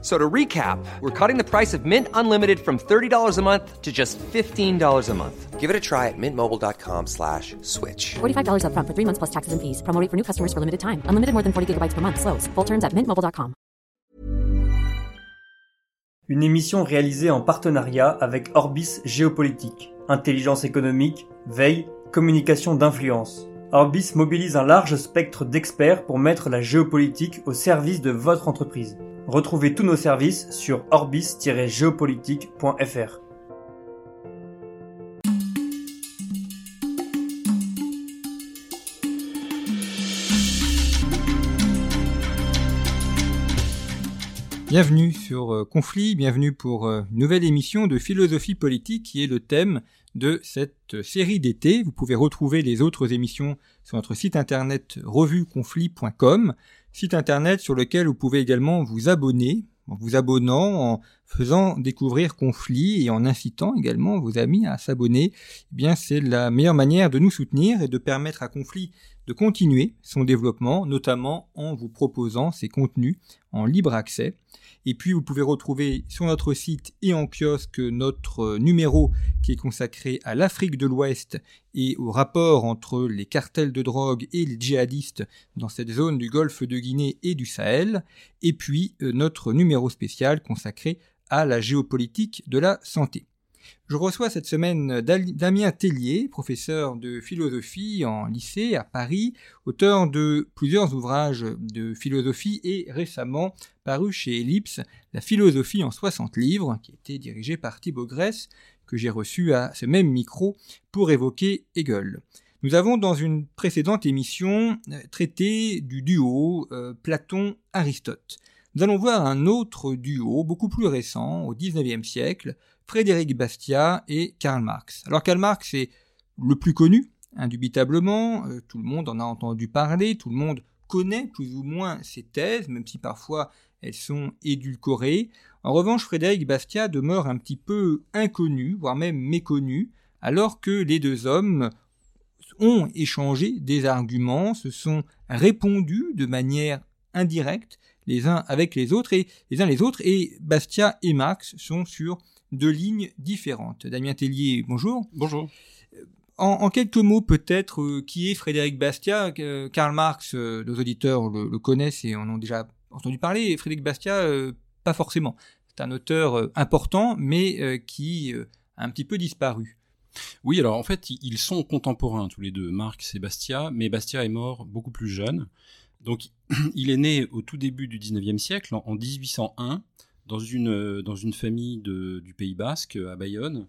So to recap, we're cutting the price of Mint Unlimited from $30 a month to just $15 a month. Give it a try at mintmobile.com slash switch. $45 upfront for three months plus taxes and fees. Promo rate for new customers for limited time. Unlimited more than 40 gigabytes per month. Slows. Full terms at mintmobile.com. Une émission réalisée en partenariat avec Orbis Géopolitique. Intelligence économique, veille, communication d'influence. Orbis mobilise un large spectre d'experts pour mettre la géopolitique au service de votre entreprise. Retrouvez tous nos services sur orbis-géopolitique.fr. Bienvenue sur euh, Conflit, bienvenue pour euh, une nouvelle émission de philosophie politique qui est le thème de cette série d'été. Vous pouvez retrouver les autres émissions sur notre site internet revueconflit.com, site internet sur lequel vous pouvez également vous abonner, en vous abonnant, en faisant découvrir Conflit et en incitant également vos amis à s'abonner. Eh bien, c'est la meilleure manière de nous soutenir et de permettre à Conflit de continuer son développement, notamment en vous proposant ces contenus en libre accès. Et puis vous pouvez retrouver sur notre site et en kiosque notre numéro qui est consacré à l'Afrique de l'Ouest et au rapport entre les cartels de drogue et les djihadistes dans cette zone du golfe de Guinée et du Sahel. Et puis euh, notre numéro spécial consacré à la géopolitique de la santé. Je reçois cette semaine Damien Tellier, professeur de philosophie en lycée à Paris, auteur de plusieurs ouvrages de philosophie et récemment paru chez Ellipse La philosophie en 60 livres, qui était dirigé par Thibaut Grèce, que j'ai reçu à ce même micro pour évoquer Hegel. Nous avons dans une précédente émission traité du duo euh, Platon-Aristote. Nous allons voir un autre duo beaucoup plus récent, au XIXe siècle, Frédéric Bastiat et Karl Marx. Alors Karl Marx est le plus connu, indubitablement, euh, tout le monde en a entendu parler, tout le monde connaît plus ou moins ses thèses, même si parfois elles sont édulcorées. En revanche, Frédéric Bastiat demeure un petit peu inconnu, voire même méconnu, alors que les deux hommes ont échangé des arguments, se sont répondus de manière indirecte les uns avec les autres et les uns les autres et Bastiat et Marx sont sur deux lignes différentes. Damien Tellier, bonjour. Bonjour. En, quelques mots, peut-être, euh, qui est Frédéric Bastiat euh, Karl Marx, euh, nos auditeurs le, connaissent et en ont déjà entendu parler. Frédéric Bastiat, pas forcément. C'est un auteur important, mais qui a un petit peu disparu. Oui, alors en fait, ils sont contemporains tous les deux, Marx et Bastiat, mais Bastiat est mort beaucoup plus jeune. Donc, il est né au tout début du 19e siècle, en 1801, dans une, euh, dans une famille du Pays Basque, à Bayonne.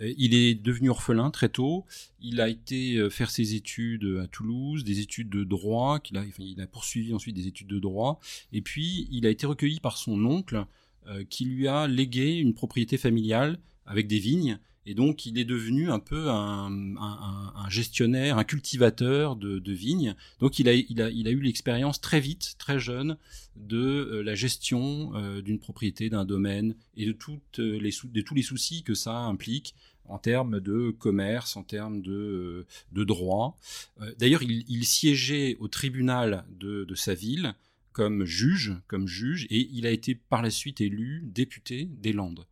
Euh, il est devenu orphelin très tôt. Il a été euh, faire ses études à Toulouse, des études de droit. Qu'il a, il a poursuivi ensuite des études de droit. Et puis, il a été recueilli par son oncle, qui lui a légué une propriété familiale avec des vignes. Et donc, il est devenu un peu un, gestionnaire, un cultivateur de, vignes. Donc, il a, eu l'expérience très vite, très jeune, de euh, la gestion euh, d'une propriété, d'un domaine et les de tous les soucis que ça implique en termes de commerce, en termes de, droit. Euh, d'ailleurs, il, siégeait au tribunal de, de sa ville comme juge, comme juge, et il a été par la suite élu député des Landes.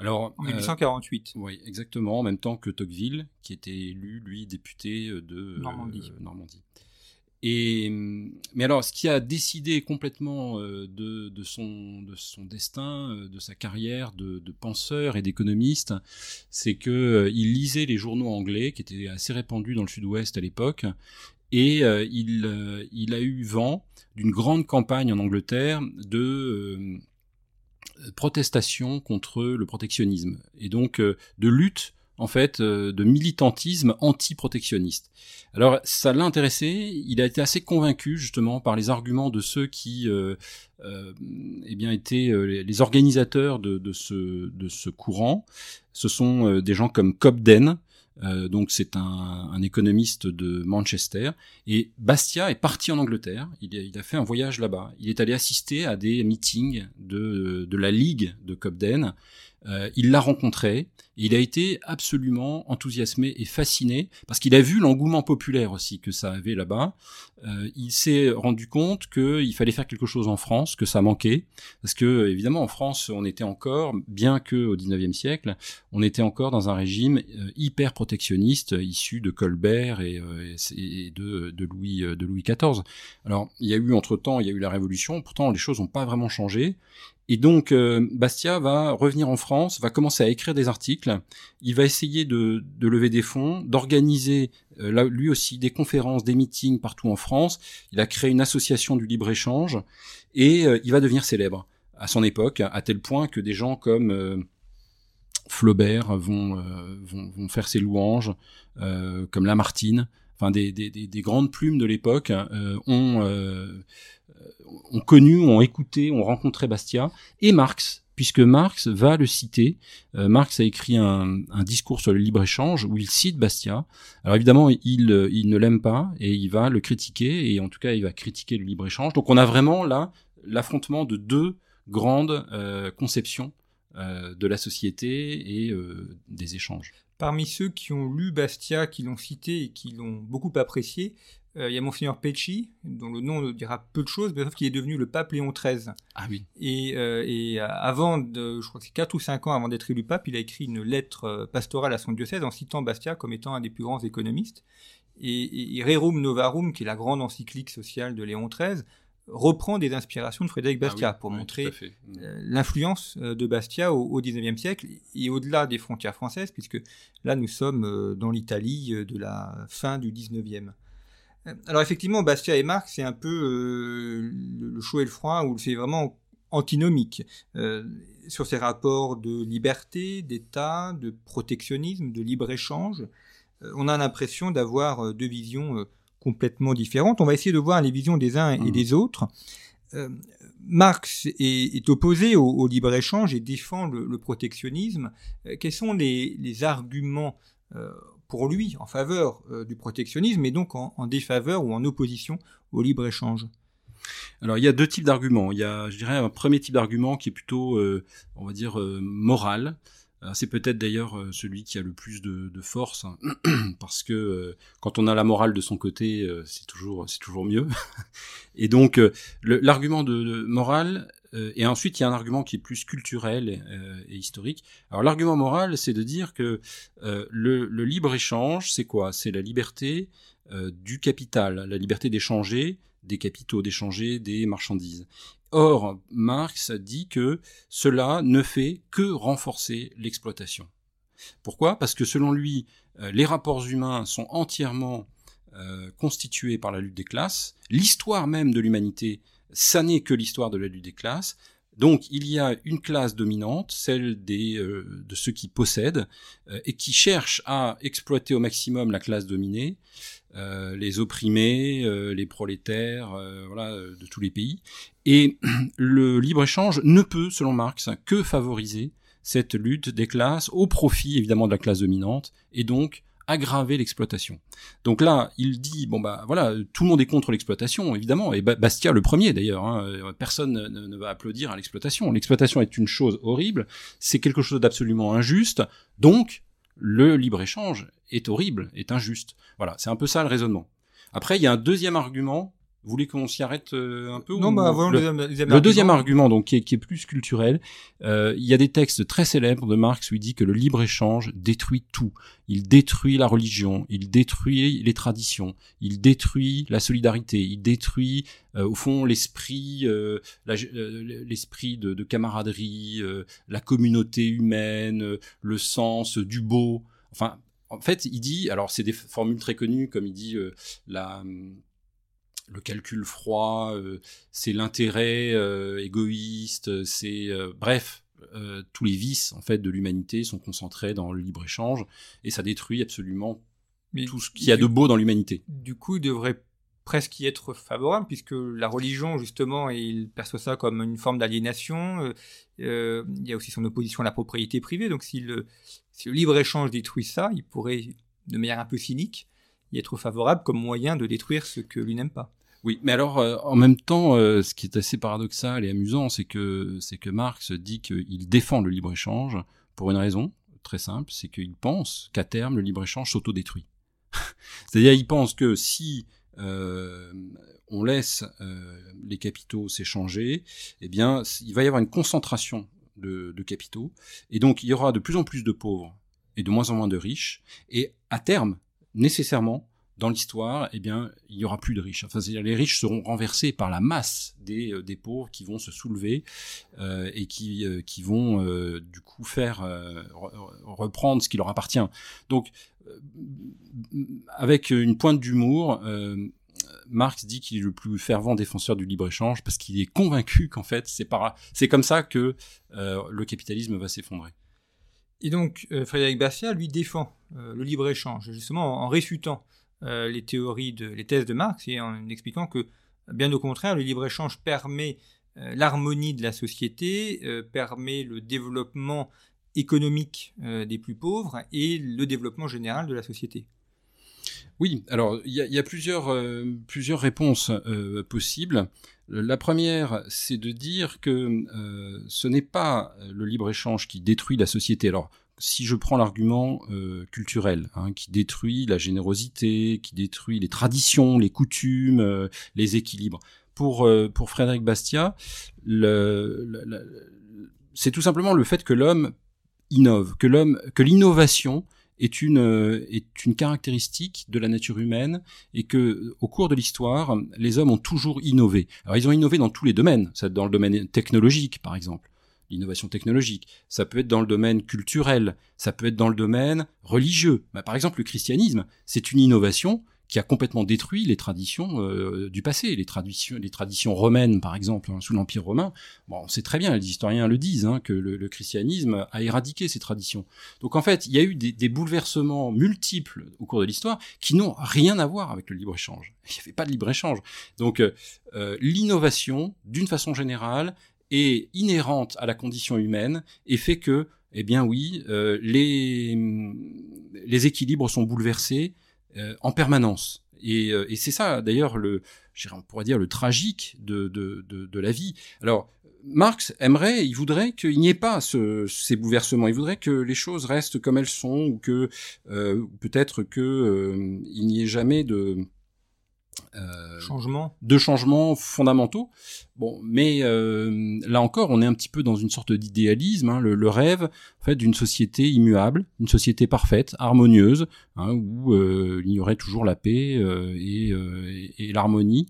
Alors, en 1848. Euh, oui, exactement, en même temps que Tocqueville, qui était élu, lui, député de euh, Normandie. Normandie. Et, mais alors, ce qui a décidé complètement euh, de, de, son, de son destin, de sa carrière de, de penseur et d'économiste, c'est que il lisait les journaux anglais, qui étaient assez répandus dans le sud-ouest à l'époque, et il, il a eu vent d'une grande campagne en Angleterre de protestation contre le protectionnisme et donc euh, de lutte en fait euh, de militantisme anti-protectionniste. Alors ça l'a intéressé, il a été assez convaincu justement par les arguments de ceux qui euh, eh bien étaient les organisateurs de, ce, de ce courant. Ce sont des gens comme Cobden, Euh, donc c'est un, économiste de Manchester. Et Bastia est parti en Angleterre. Il a, il a fait un voyage là-bas. Il est allé assister à des meetings de, de la Ligue de Cobden. Euh, il l'a rencontré, il a été absolument enthousiasmé et fasciné parce qu'il a vu l'engouement populaire aussi que ça avait là-bas. Euh, il s'est rendu compte qu'il fallait faire quelque chose en France, que ça manquait, parce que évidemment en France on était encore, bien que au 19e siècle, on était encore dans un régime euh, hyper protectionniste issu de Colbert et, euh, et de, de, Louis de Louis XIV. Alors il y a eu entre temps, il y a eu la Révolution, pourtant les choses n'ont pas vraiment changé et donc euh, Bastia va revenir en France, va commencer à écrire des articles, il va essayer de, de lever des fonds, d'organiser euh, lui aussi des conférences, des meetings partout en France. Il a créé une association du libre-échange et euh, il va devenir célèbre à son époque, à tel point que des gens comme Flaubert vont, vont, vont, faire ses louanges, comme Lamartine, enfin des, des, des, grandes plumes de l'époque ont ont connu, ont écouté, ont rencontré Bastia, et Marx, puisque Marx va le citer. Euh, Marx a écrit un, discours sur le libre-échange où il cite Bastia. Alors évidemment, il, ne l'aime pas et il va le critiquer, et en tout cas, il va critiquer le libre-échange. Donc on a vraiment là l'affrontement de deux grandes euh, conceptions euh, de la société et euh, des échanges. Parmi ceux qui ont lu Bastia, qui l'ont cité et qui l'ont beaucoup apprécié, euh, il y a Monseigneur Pecci, dont le nom ne dira peu de choses, mais sauf qu'il est devenu le pape Léon XIII. Ah oui. Et, euh, et avant, de, je crois que c'est 4 ou 5 ans avant d'être élu pape, il a écrit une lettre euh, pastorale à son diocèse en citant Bastia comme étant un des plus grands économistes. Et, et Rerum Novarum, qui est la grande encyclique sociale de Léon XIII, reprend des inspirations de Frédéric ah Bastia pour montrer mm. l'influence de Bastia au, au 19e siècle et au-delà des frontières françaises, puisque là nous sommes dans l'Italie de la fin du 19e. Alors effectivement, Bastia et Marx, c'est un peu euh, le chaud et le froid, où c'est vraiment antinomique euh, sur ces rapports de liberté, d'État, de protectionnisme, de libre-échange. Euh, on a l'impression d'avoir deux visions complètement différentes. On va essayer de voir les visions des uns et mmh. des autres. Marx est, opposé au, libre-échange et défend le, protectionnisme. quels sont les, les arguments pour lui en faveur euh, du protectionnisme et donc en, défaveur ou en opposition au libre-échange? Alors il y a deux types d'arguments. Il y a, je dirais, un premier type d'argument qui est plutôt, euh, on va dire, euh, moral. C'est peut-être d'ailleurs celui qui a le plus de, force, hein. parce que quand on a la morale de son côté, c'est toujours, c'est toujours mieux. et donc l'argument de, morale, euh, et ensuite, il y a un argument qui est plus culturel euh, et historique. Alors l'argument moral, c'est de dire que euh, le, le libre-échange, c'est quoi? C'est la liberté du capital, la liberté d'échanger des capitaux, d'échanger des marchandises. Or, Marx dit que cela ne fait que renforcer l'exploitation. Pourquoi? Parce que selon lui, les rapports humains sont entièrement constitués par la lutte des classes. L'histoire même de l'humanité ça n'est que l'histoire de la lutte des classes. Donc il y a une classe dominante, celle euh, de ceux qui possèdent euh, et qui cherchent à exploiter au maximum la classe dominée, euh, les opprimés, les prolétaires, voilà, de tous les pays. Et le libre-échange ne peut, selon Marx, que favoriser cette lutte des classes au profit évidemment de la classe dominante et donc aggraver l'exploitation. Donc là, il dit bon bah voilà, tout le monde est contre l'exploitation évidemment, et Bastia le premier d'ailleurs. Hein, personne ne, va applaudir à l'exploitation. L'exploitation est une chose horrible, c'est quelque chose d'absolument injuste. Donc le libre échange est horrible, est injuste. Voilà, c'est un peu ça le raisonnement. Après, il y a un deuxième argument vous voulez qu'on s'y arrête euh, un peu Non, bah, le, le, deuxième argument, donc qui est, qui est plus culturel, euh, il y a des textes très célèbres de Marx où il dit que le libre échange détruit tout. Il détruit la religion, il détruit les traditions, il détruit la solidarité, il détruit euh, au fond l'esprit, euh, euh, l'esprit de, de, camaraderie, la communauté humaine, le sens du beau. Enfin, en fait, il dit, alors c'est des formules très connues, comme il dit la le calcul froid, euh, c'est l'intérêt euh, égoïste, c'est euh, bref, tous les vices en fait de l'humanité sont concentrés dans le libre échange et ça détruit absolument tout ce qu'il y a de beau dans l'humanité. Du coup, il devrait presque y être favorable puisque la religion justement il perçoit ça comme une forme d'aliénation. il y a aussi son opposition à la propriété privée. Donc si le, si le libre échange détruit ça, il pourrait de manière un peu cynique, y être favorable comme moyen de détruire ce que lui n'aime pas. Oui, mais alors euh, en même temps, euh, ce qui est assez paradoxal et amusant, c'est que c'est que Marx dit qu'il défend le libre échange pour une raison très simple, c'est qu'il pense qu'à terme le libre échange s'autodétruit. C'est-à-dire, il pense que si euh, on laisse les capitaux s'échanger, eh bien, il va y avoir une concentration de, de capitaux, et donc il y aura de plus en plus de pauvres et de moins en moins de riches, et à terme, nécessairement, dans l'histoire, eh bien, il y aura plus de riches. Enfin, les riches seront renversés par la masse des, euh, des pauvres qui vont se soulever euh, et qui, euh, qui vont du coup faire reprendre ce qui leur appartient. Donc, avec une pointe d'humour, Marx dit qu'il est le plus fervent défenseur du libre échange parce qu'il est convaincu qu'en fait, c'est par, c'est comme ça que le capitalisme va s'effondrer. Et donc, Frédéric Bastiat, lui, défend le libre échange, justement en réfutant euh, les théories, de, les thèses de Marx et en expliquant que, bien au contraire, le libre-échange permet euh, l'harmonie de la société, euh, permet le développement économique des plus pauvres et le développement général de la société. Oui, alors il y a, plusieurs, plusieurs réponses possibles. La première, c'est de dire que ce n'est pas le libre-échange qui détruit la société. Alors, si je prends l'argument euh, culturel, hein, qui détruit la générosité, qui détruit les traditions, les coutumes, euh, les équilibres, pour, euh, pour Frédéric Bastiat, c'est tout simplement le fait que l'homme innove, que l'innovation est une est une caractéristique de la nature humaine et que au cours de l'histoire, les hommes ont toujours innové. Alors ils ont innové dans tous les domaines, dans le domaine technologique par exemple l'innovation technologique, ça peut être dans le domaine culturel, ça peut être dans le domaine religieux. Bah, par exemple, le christianisme, c'est une innovation qui a complètement détruit les traditions euh, du passé, les traditions, les traditions romaines par exemple hein, sous l'Empire romain. Bon, c'est très bien, les historiens le disent, hein, que le, christianisme a éradiqué ces traditions. Donc en fait, il y a eu des, des bouleversements multiples au cours de l'histoire qui n'ont rien à voir avec le libre échange. Il n'y avait pas de libre échange. Donc euh, euh l'innovation, d'une façon générale, est inhérente à la condition humaine et fait que, eh bien oui, euh, les, les équilibres sont bouleversés euh, en permanence. Et, euh, et c'est ça, d'ailleurs, le, on pourrait dire le tragique de, de, de, de, la vie. Alors, Marx aimerait, il voudrait qu'il n'y ait pas ce, ces bouleversements. Il voudrait que les choses restent comme elles sont, ou que euh, peut-être que euh, il n'y ait jamais de Changement. de changements fondamentaux. Bon, mais euh, là encore, on est un petit peu dans une sorte d'idéalisme, hein, le, le, rêve en fait d'une société immuable, une société parfaite, harmonieuse, hein, où euh, il y aurait toujours la paix euh, et, euh, et, et l'harmonie.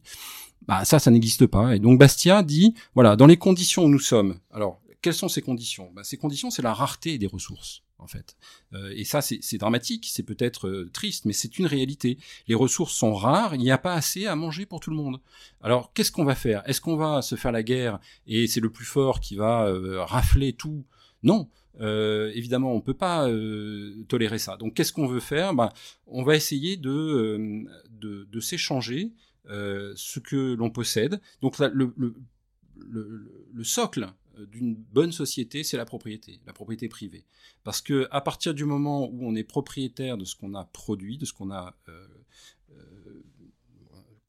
Bah, ça, ça n'existe pas. Et donc Bastia dit, voilà, dans les conditions où nous sommes. Alors, quelles sont ces conditions? Bah, Ces conditions, c'est la rareté des ressources en fait. Euh, et ça, c'est dramatique, c'est peut-être euh, triste, mais c'est une réalité. Les ressources sont rares, il n'y a pas assez à manger pour tout le monde. Alors, qu'est-ce qu'on va faire? Est-ce qu'on va se faire la guerre et c'est le plus fort qui va euh, rafler tout? Non. Évidemment, on peut pas tolérer ça. Donc, qu'est-ce qu'on veut faire? Bah, On va essayer de, s'échanger ce que l'on possède. Donc, le socle d'une bonne société, c'est la propriété, la propriété privée. Parce que à partir du moment où on est propriétaire de ce qu'on a produit, de ce qu'on a euh, euh,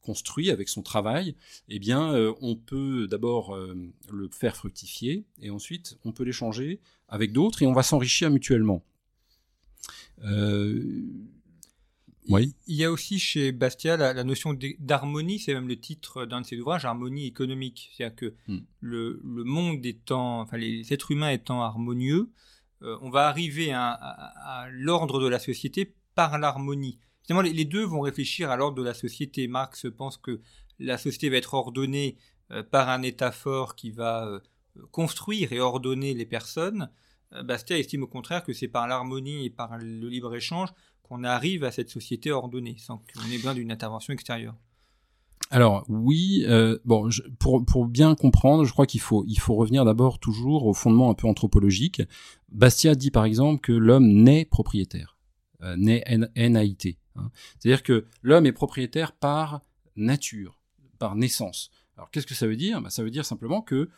construit avec son travail, eh bien, euh, on peut d'abord euh, le faire fructifier et ensuite on peut l'échanger avec d'autres et on va s'enrichir mutuellement. Oui. Il y a aussi chez Bastia la, la notion d'harmonie, c'est même le titre d'un de ses ouvrages, harmonie économique. C'est-à-dire que hmm. le, le, monde étant, enfin les êtres humains étant harmonieux, euh, on va arriver à, à, à l'ordre de la société par l'harmonie. Finalement, les, les, deux vont réfléchir à l'ordre de la société. Marx pense que la société va être ordonnée euh, par un État fort qui va euh, construire et ordonner les personnes. Bastia estime au contraire que c'est par l'harmonie et par le libre-échange qu'on arrive à cette société ordonnée, sans qu'on ait besoin d'une intervention extérieure. Alors oui, euh, bon, je, pour, pour bien comprendre, je crois qu'il faut il faut revenir d'abord toujours au fondement un peu anthropologique. Bastia dit par exemple que l'homme naît propriétaire, euh, naît NAIT. Hein. C'est-à-dire que l'homme est propriétaire par nature, par naissance. Alors qu'est-ce que ça veut dire? Bah, Ça veut dire simplement que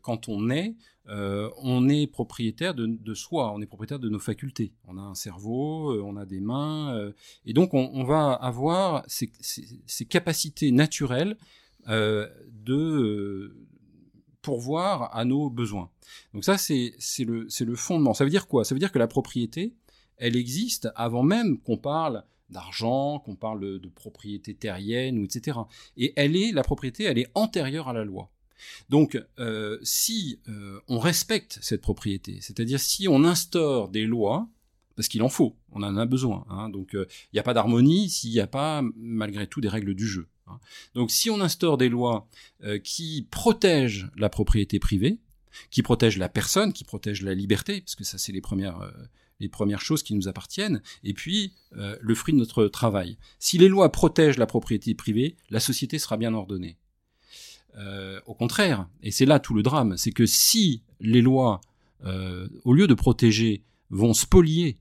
quand on est, euh, on est propriétaire de, soi, on est propriétaire de nos facultés. On a un cerveau, on a des mains, et donc on, va avoir ces, capacités naturelles de pourvoir à nos besoins. Donc ça, c'est le, le fondement. Ça veut dire quoi? Ça veut dire que la propriété, elle existe avant même qu'on parle d'argent, qu'on parle de propriété terrienne, etc. Et elle est, la propriété, elle est antérieure à la loi. Donc, euh, si euh, on respecte cette propriété, c'est-à-dire si on instaure des lois, parce qu'il en faut, on en a besoin. Hein, donc, euh, il n'y a pas d'harmonie s'il n'y a pas, malgré tout, des règles du jeu. Hein. Donc, si on instaure des lois qui protègent la propriété privée, qui protègent la personne, qui protègent la liberté, parce que ça, c'est les premières choses qui nous appartiennent, et puis le fruit de notre travail. Si les lois protègent la propriété privée, la société sera bien ordonnée. Euh, au contraire, et c'est là tout le drame, c'est que si les lois, euh, au lieu de protéger, vont spolier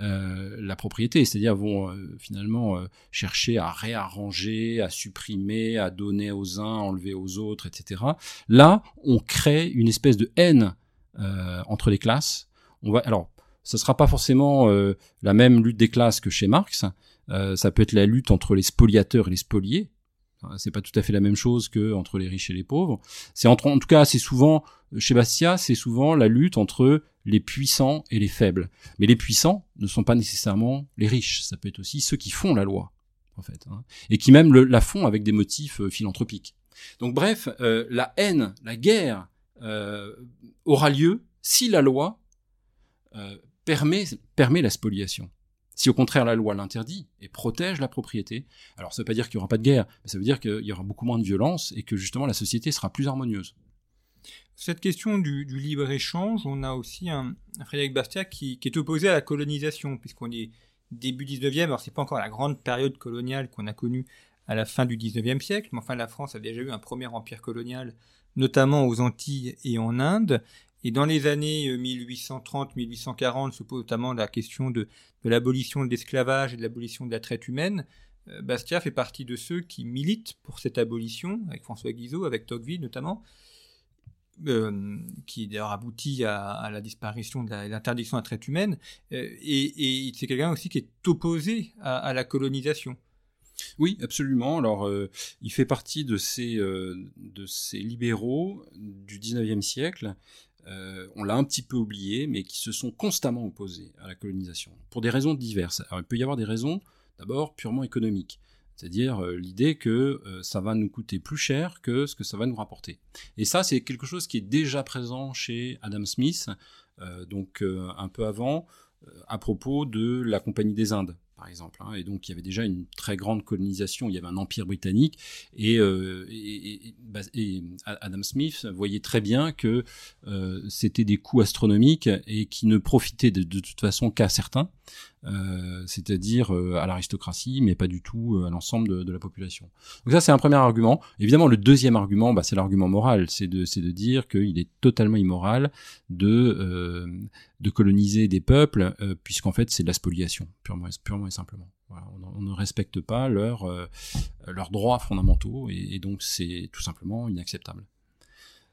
la propriété, c'est-à-dire vont finalement chercher à réarranger, à supprimer, à donner aux uns, enlever aux autres, etc. Là, on crée une espèce de haine entre les classes. On va, alors, ce sera pas forcément euh, la même lutte des classes que chez Marx. Euh, ça peut être la lutte entre les spoliateurs et les spoliés. C'est pas tout à fait la même chose que entre les riches et les pauvres. C'est entre, en tout cas, c'est souvent chez Bastia, c'est souvent la lutte entre les puissants et les faibles. Mais les puissants ne sont pas nécessairement les riches. Ça peut être aussi ceux qui font la loi, en fait, hein, et qui même la font avec des motifs euh, philanthropiques. Donc, bref, la haine, la guerre aura lieu si la loi permet la spoliation. Si au contraire la loi l'interdit et protège la propriété, alors ça ne veut pas dire qu'il n'y aura pas de guerre, mais ça veut dire qu'il y aura beaucoup moins de violence et que justement la société sera plus harmonieuse. Cette question du, libre-échange, on a aussi un, Frédéric Bastiat qui, est opposé à la colonisation, puisqu'on est début 19e, alors c'est pas encore la grande période coloniale qu'on a connue à la fin du 19e siècle, mais enfin la France a déjà eu un premier empire colonial, notamment aux Antilles et en Inde, et dans les années 1830-1840 euh, se pose notamment la question de, l'abolition de l'esclavage et de l'abolition de la traite humaine. Euh, Bastia fait partie de ceux qui militent pour cette abolition, avec François Guizot, avec Tocqueville notamment, euh, qui d'ailleurs aboutit à, la disparition de l'interdiction de la traite humaine. et, c'est quelqu'un aussi qui est opposé à, la colonisation. Oui, absolument. Alors, il fait partie de ces, de ces libéraux du 19e siècle euh, on l'a un petit peu oublié, mais qui se sont constamment opposés à la colonisation, pour des raisons diverses. Il peut y avoir des raisons, d'abord, purement économiques, c'est-à-dire euh, l'idée que euh, ça va nous coûter plus cher que ce que ça va nous rapporter. Et ça, c'est quelque chose qui est déjà présent chez Adam Smith, donc un peu avant, à propos de la Compagnie des Indes par exemple. Hein. Et donc il y avait déjà une très grande colonisation, il y avait un empire britannique, et, euh, Adam Smith voyait très bien que euh, c'était des coûts astronomiques et qui ne profitaient de toute façon qu'à certains. Euh, c'est-à-dire euh, à l'aristocratie, mais pas du tout euh, à l'ensemble de, la population. Donc ça, c'est un premier argument. Évidemment, le deuxième argument, bah, c'est l'argument moral, c'est de, de dire qu'il est totalement immoral de, de coloniser des peuples, puisqu'en fait, c'est de la spoliation, purement, purement et simplement. on, ne respecte pas leurs leurs droits fondamentaux, et, donc c'est tout simplement inacceptable.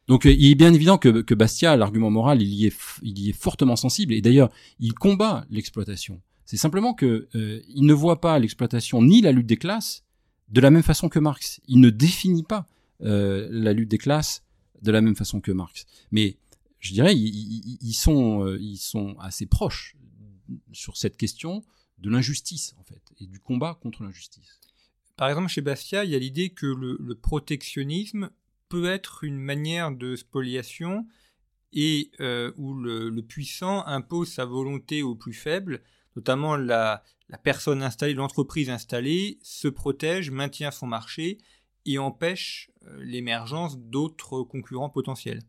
Donc il est bien évident que, que Bastia, l'argument moral, il y, est, il y est fortement sensible, et d'ailleurs, il combat l'exploitation. C'est simplement que euh, ne voit pas l'exploitation ni la lutte des classes de la même façon que Marx. Il ne définit pas euh, la lutte des classes de la même façon que Marx. Mais je dirais, ils, sont, euh, ils sont assez proches sur cette question de l'injustice, en fait, et du combat contre l'injustice. Par exemple, chez Bastia, il y a l'idée que le, protectionnisme peut être une manière de spoliation et où le, le, puissant impose sa volonté aux plus faibles notamment la, personne installée, l'entreprise installée, se protège, maintient son marché et empêche euh, l'émergence d'autres concurrents potentiels.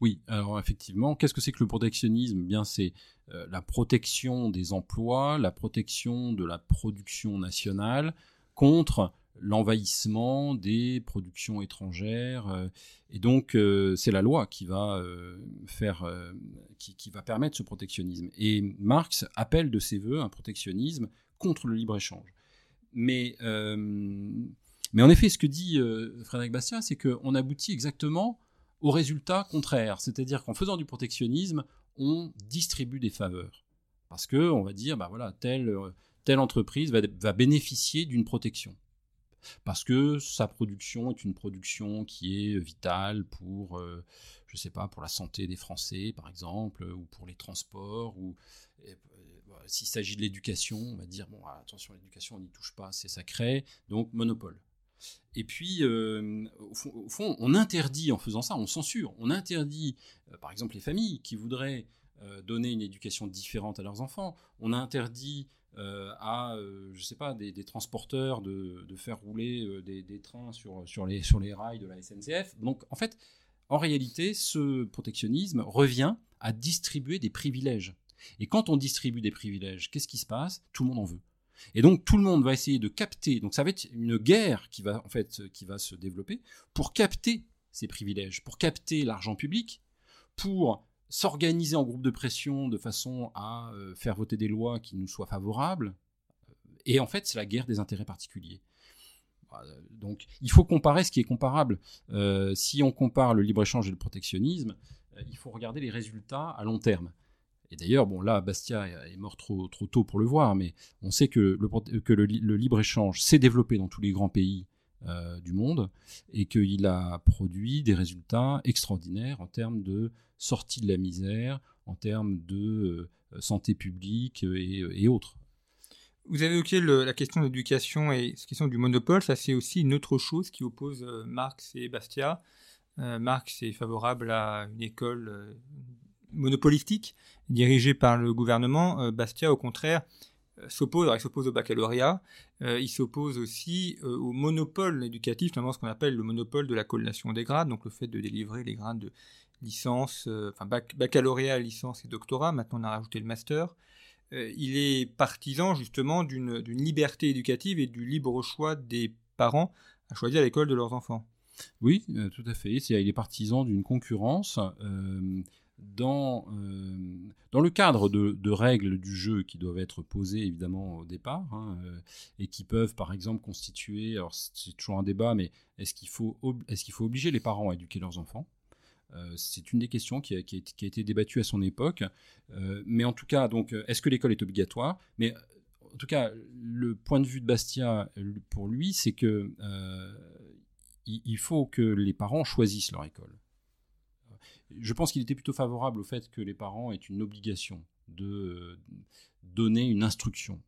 Oui, alors effectivement, qu'est-ce que c'est que le protectionnisme? Eh Bien, c'est euh, la protection des emplois, la protection de la production nationale contre l'envahissement des productions étrangères. Euh, et donc, euh, c'est la loi qui va euh, faire, qui, va permettre ce protectionnisme. Et Marx appelle de ses voeux un protectionnisme contre le libre-échange. Mais, mais en effet, ce que dit Frédéric Bastien, c'est qu'on aboutit exactement au résultat contraire. C'est-à-dire qu'en faisant du protectionnisme, on distribue des faveurs. Parce que on va dire, bah voilà, telle, telle entreprise va bénéficier d'une protection. Parce que sa production est une production qui est vitale pour, euh, je sais pas, pour la santé des Français, par exemple, ou pour les transports, ou euh, s'il s'agit de l'éducation, on va dire, bon, attention, l'éducation, on n'y touche pas, c'est sacré, donc monopole. Et puis, euh, au, fond, on interdit en faisant ça, on censure, on interdit, euh, par exemple, les familles qui voudraient euh, donner une éducation différente à leurs enfants, on interdit à, je sais pas, des, transporteurs de, faire rouler des, trains sur, sur, les, sur les rails de la SNCF. Donc, en fait, en réalité, ce protectionnisme revient à distribuer des privilèges. Et quand on distribue des privilèges, qu'est-ce qui se passe? Tout le monde en veut. Et donc tout le monde va essayer de capter. Donc ça va être une guerre qui va en fait qui va se développer pour capter ces privilèges, pour capter l'argent public, pour s'organiser en groupe de pression de façon à euh, faire voter des lois qui nous soient favorables. Et en fait, c'est la guerre des intérêts particuliers. Donc, il faut comparer ce qui est comparable. Euh, si on compare le libre-échange et le protectionnisme, euh, il faut regarder les résultats à long terme. Et d'ailleurs, bon, là, Bastia est mort trop, tôt pour le voir, mais on sait que le, que le, libre-échange s'est développé dans tous les grands pays euh, du monde et qu'il a produit des résultats extraordinaires en termes de sortie de la misère, en termes de euh, santé publique et, autres. Vous avez évoqué la question de l'éducation et la question du monopole. Ça, c'est aussi une autre chose qui oppose euh, Marx et Bastia. Marx est favorable à une école monopolistique dirigé par le gouvernement. Euh, Bastia, au contraire, euh, s'oppose, il s'oppose au baccalauréat, euh, il s'oppose aussi au monopole éducatif, notamment ce qu'on appelle le monopole de la collation des grades, donc le fait de délivrer les grades de licence, enfin baccalauréat, licence et doctorat, maintenant on a rajouté le master. il est partisan justement d'une liberté éducative et du libre choix des parents à choisir l'école de leurs enfants. Oui, tout à fait. il est partisan d'une concurrence dans, euh, dans le cadre de, règles du jeu qui doivent être posées évidemment au départ hein, euh, et qui peuvent par exemple constituer, alors c'est toujours un débat, mais est-ce qu'il faut, est qu'il faut obliger les parents à éduquer leurs enfants? Euh, c'est une des questions qui a, qui, a, été débattue à son époque. mais en tout cas, donc, est-ce que l'école est obligatoire? Mais en tout cas, le point de vue de Bastia pour lui, c'est que il faut que les parents choisissent leur école je pense qu'il était plutôt favorable au fait que les parents aient une obligation de euh, donner une instruction.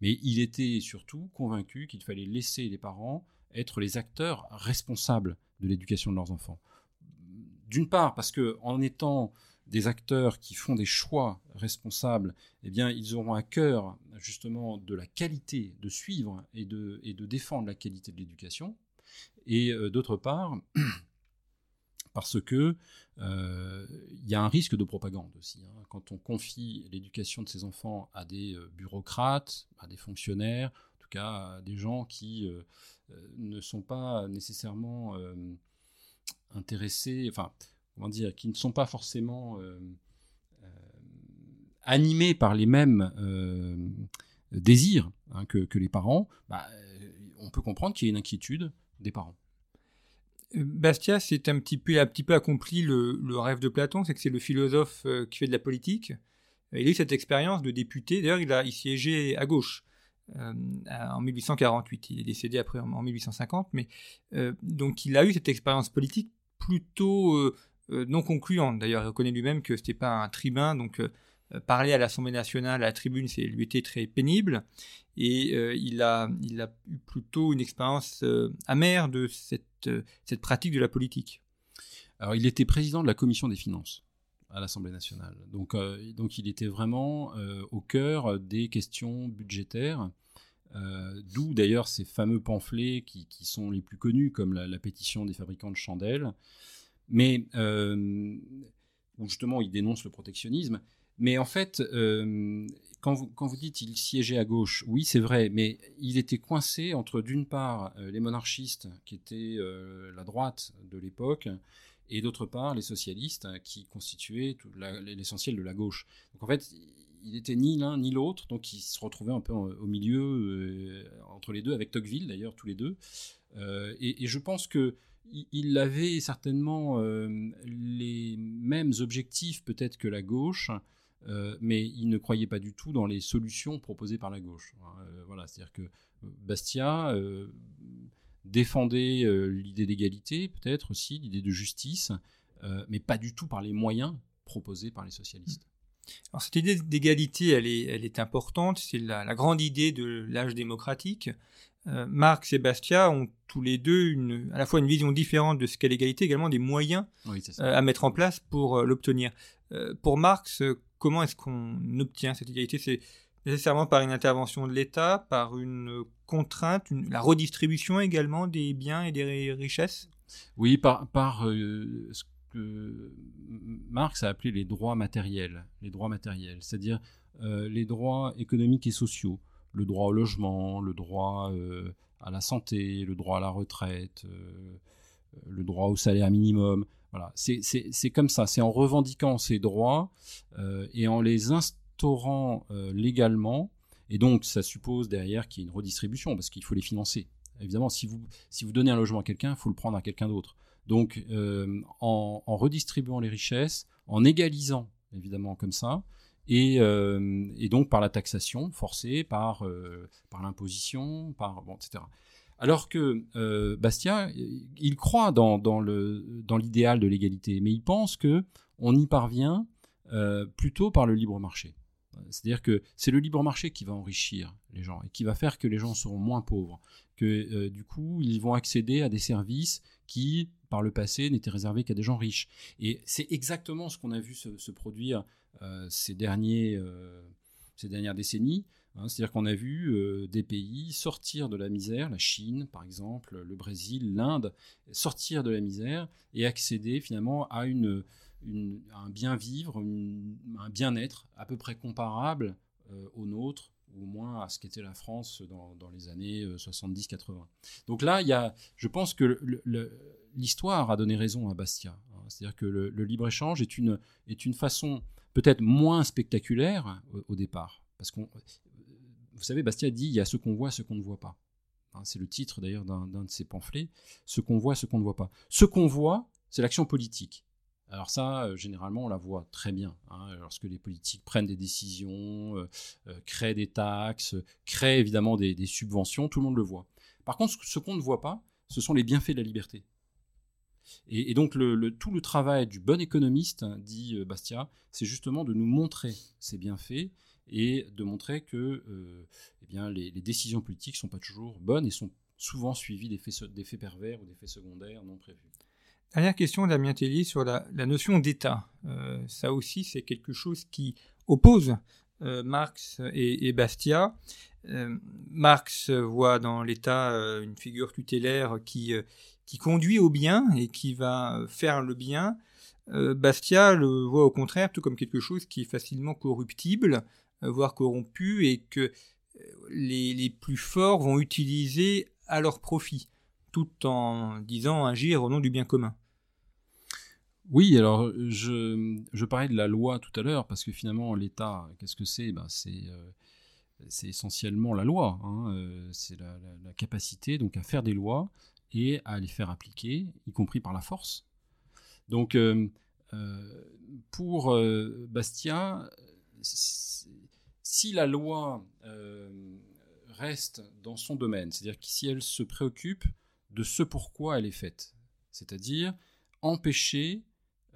Mais il était surtout convaincu qu'il fallait laisser les parents être les acteurs responsables de l'éducation de leurs enfants. D'une part, parce que en étant des acteurs qui font des choix responsables, eh bien, ils auront à cœur justement de la qualité, de suivre et de, et défendre la qualité de l'éducation. Et euh, d'autre part, parce que euh, il y a un risque de propagande aussi. Hein. Quand on confie l'éducation de ses enfants à des euh, bureaucrates, à des fonctionnaires, en tout cas à des gens qui euh, ne sont pas nécessairement intéressés, enfin, comment dire, qui ne sont pas forcément animés par les mêmes désirs hein, que, les parents, bah, on peut comprendre qu'il y a une inquiétude des parents. Bastia, c'est un petit peu, petit peu accompli le, rêve de Platon, c'est que c'est le philosophe euh, qui fait de la politique. Il a eu cette expérience de député. D'ailleurs, il a il siégé à gauche euh, en 1848. Il est décédé après en, 1850, mais euh, donc il a eu cette expérience politique plutôt non concluante. D'ailleurs, il reconnaît lui-même que c'était pas un tribun, donc euh, parler à l'Assemblée nationale, à la tribune, c'est lui était très pénible. Et euh, il, a, il a eu plutôt une expérience euh, amère de cette, cette pratique de la politique. Alors, il était président de la commission des finances à l'Assemblée nationale. Donc, donc, il était vraiment au cœur des questions budgétaires. D'où d'ailleurs ces fameux pamphlets qui, qui, sont les plus connus, comme la, la pétition des fabricants de chandelles, mais où justement il dénonce le protectionnisme. Mais en fait, euh, quand, vous, quand vous dites il siégeait à gauche, oui, c'est vrai, mais il était coincé entre, d'une part, euh, les monarchistes, qui étaient euh, la droite de l'époque, et d'autre part, les socialistes, qui constituaient l'essentiel de la gauche. Donc en fait, il n'était ni l'un ni l'autre, donc il se retrouvait un peu au milieu, entre les deux, avec Tocqueville d'ailleurs, tous les deux. Et, et, je pense que il avait certainement les mêmes objectifs peut-être que la gauche, mais il ne croyait pas du tout dans les solutions proposées par la gauche. voilà, c'est-à-dire que Bastia défendait l'idée d'égalité, peut-être aussi, l'idée de justice, mais pas du tout par les moyens proposés par les socialistes. Alors cette idée d'égalité, elle est, importante, c'est la, grande idée de l'âge démocratique. Euh, Marx et Bastia ont tous les deux une, à la fois une vision différente de ce qu'est l'égalité, également des moyens euh, à mettre en place pour euh, l'obtenir. pour Marx, comment est-ce qu'on obtient cette égalité? C'est nécessairement par une intervention de l'État, par une contrainte, la redistribution également des biens et des richesses? Oui, par, par ce que Marx a appelé les droits matériels, les droits matériels, c'est-à-dire les droits économiques et sociaux le droit au logement, le droit euh, à la santé, le droit à la retraite, euh, le droit au salaire minimum. Voilà, c'est comme ça, c'est en revendiquant ces droits euh, et en les instaurant légalement, et donc ça suppose derrière qu'il y ait une redistribution, parce qu'il faut les financer. Évidemment, si vous, si vous donnez un logement à quelqu'un, il faut le prendre à quelqu'un d'autre. Donc en, redistribuant les richesses, en égalisant évidemment comme ça, euh, et, donc par la taxation forcée, par, euh, par l'imposition, par bon, etc. Alors que euh, Bastia, il croit dans, dans l'idéal dans de l'égalité, mais il pense que on y parvient plutôt par le libre marché. C'est-à-dire que c'est le libre marché qui va enrichir les gens et qui va faire que les gens seront moins pauvres, que du coup ils vont accéder à des services qui par le passé n'étaient réservés qu'à des gens riches. Et c'est exactement ce qu'on a vu se produire euh, ces, derniers, euh, ces dernières décennies. Hein, c'est-à-dire qu'on a vu euh, des pays sortir de la misère, la Chine par exemple, le Brésil, l'Inde, sortir de la misère et accéder finalement à une, un bien vivre, un bien-être à peu près comparable au nôtre, au moins à ce qu'était la France dans, dans les années 70-80. Donc là, il y a, je pense que l'histoire a donné raison à Bastia. Hein. C'est-à-dire que le, le libre-échange est une, est une façon peut-être moins spectaculaire au, départ. Parce qu'on, vous savez, Bastia dit il y a ce qu'on voit, ce qu'on ne voit pas. Hein, c'est le titre d'ailleurs d'un, de ses pamphlets. Ce qu'on voit, ce qu'on ne voit pas. Ce qu'on voit, c'est l'action politique. Alors ça, euh, généralement, on la voit très bien. Hein, lorsque les politiques prennent des décisions, euh, euh, créent des taxes, créent évidemment des, des, subventions, tout le monde le voit. Par contre, ce qu'on ne voit pas, ce sont les bienfaits de la liberté. Et, donc tout le travail du bon économiste, dit euh, Bastia, c'est justement de nous montrer ces bienfaits et de montrer que euh, eh bien, les, décisions politiques ne sont pas toujours bonnes et sont souvent suivies d'effets pervers ou d'effets secondaires non prévus. Dernière question Damien Tellier sur la, notion d'État. Euh, ça aussi, c'est quelque chose qui oppose Marx et, Bastia. Marx voit dans l'État une figure tutélaire qui, qui conduit au bien et qui va faire le bien, euh, Bastia le voit au contraire tout comme quelque chose qui est facilement corruptible, euh, voire corrompu, et que euh, les, plus forts vont utiliser à leur profit, tout en disant agir au nom du bien commun. Oui, alors je, je parlais de la loi tout à l'heure, parce que finalement l'État, qu'est-ce que c'est? Ben, C'est essentiellement la loi, hein, c'est la, la, capacité donc à faire des lois et à les faire appliquer, y compris par la force. Donc, euh, euh, pour euh, Bastia, si la loi reste dans son domaine, c'est-à-dire si elle se préoccupe de ce pourquoi elle est faite, c'est-à-dire empêcher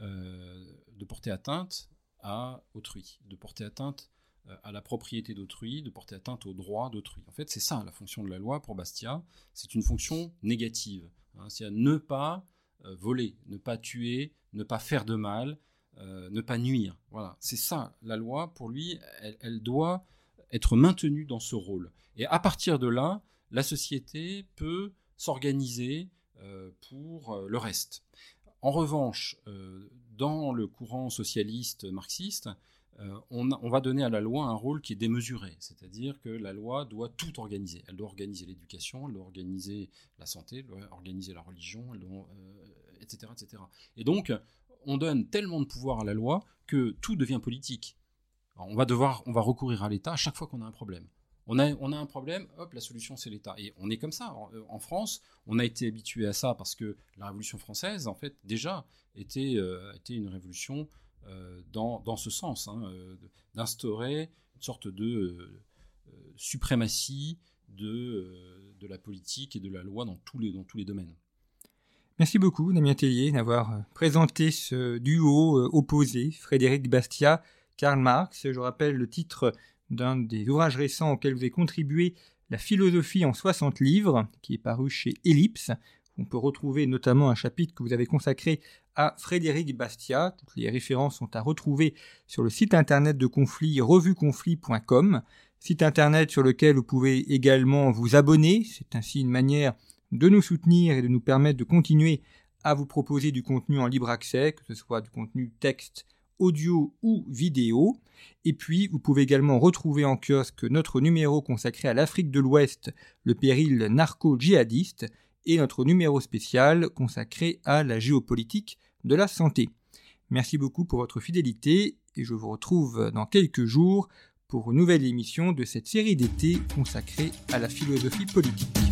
de porter atteinte à autrui, de porter atteinte euh, à la propriété d'autrui, de porter atteinte aux droits d'autrui. En fait, c'est ça la fonction de la loi pour Bastia. C'est une fonction négative. Hein. c'est à ne pas euh, voler, ne pas tuer, ne pas faire de mal, euh, ne pas nuire. Voilà, c'est ça la loi. Pour lui, elle, doit être maintenue dans ce rôle. Et à partir de là, la société peut s'organiser pour le reste. En revanche, dans le courant socialiste marxiste, euh, on, va donner à la loi un rôle qui est démesuré, c'est-à-dire que la loi doit tout organiser. Elle doit organiser l'éducation, elle doit organiser la santé, elle doit organiser la religion, etc., euh, etc. Et donc, on donne tellement de pouvoir à la loi que tout devient politique. on va devoir, on va recourir à l'État à chaque fois qu'on a un problème. On a, on a un problème, hop, la solution c'est l'État. Et on est comme ça. En, France, on a été habitué à ça parce que la Révolution française, en fait, déjà, était, était une révolution dans, dans, ce sens, hein, d'instaurer une sorte de suprématie de, la politique et de la loi dans tous les, domaines. Merci beaucoup, Damien Tellier, d'avoir euh, présenté ce duo euh, opposé, Frédéric Bastiat, Karl Marx. Je rappelle le titre d'un des ouvrages récents auxquels vous avez contribué, La philosophie en 60 livres, qui est paru chez Ellipse. On peut retrouver notamment un chapitre que vous avez consacré à Frédéric Bastiat. Toutes les références sont à retrouver sur le site internet de Conflit, revueconflit.com, site internet sur lequel vous pouvez également vous abonner. C'est ainsi une manière de nous soutenir et de nous permettre de continuer à vous proposer du contenu en libre accès, que ce soit du contenu texte, audio ou vidéo. Et puis, vous pouvez également retrouver en kiosque notre numéro consacré à l'Afrique de l'Ouest, le péril narco-djihadiste, et notre numéro spécial consacré à la géopolitique de la santé. Merci beaucoup pour votre fidélité et je vous retrouve dans quelques jours pour une nouvelle émission de cette série d'été consacrée à la philosophie politique.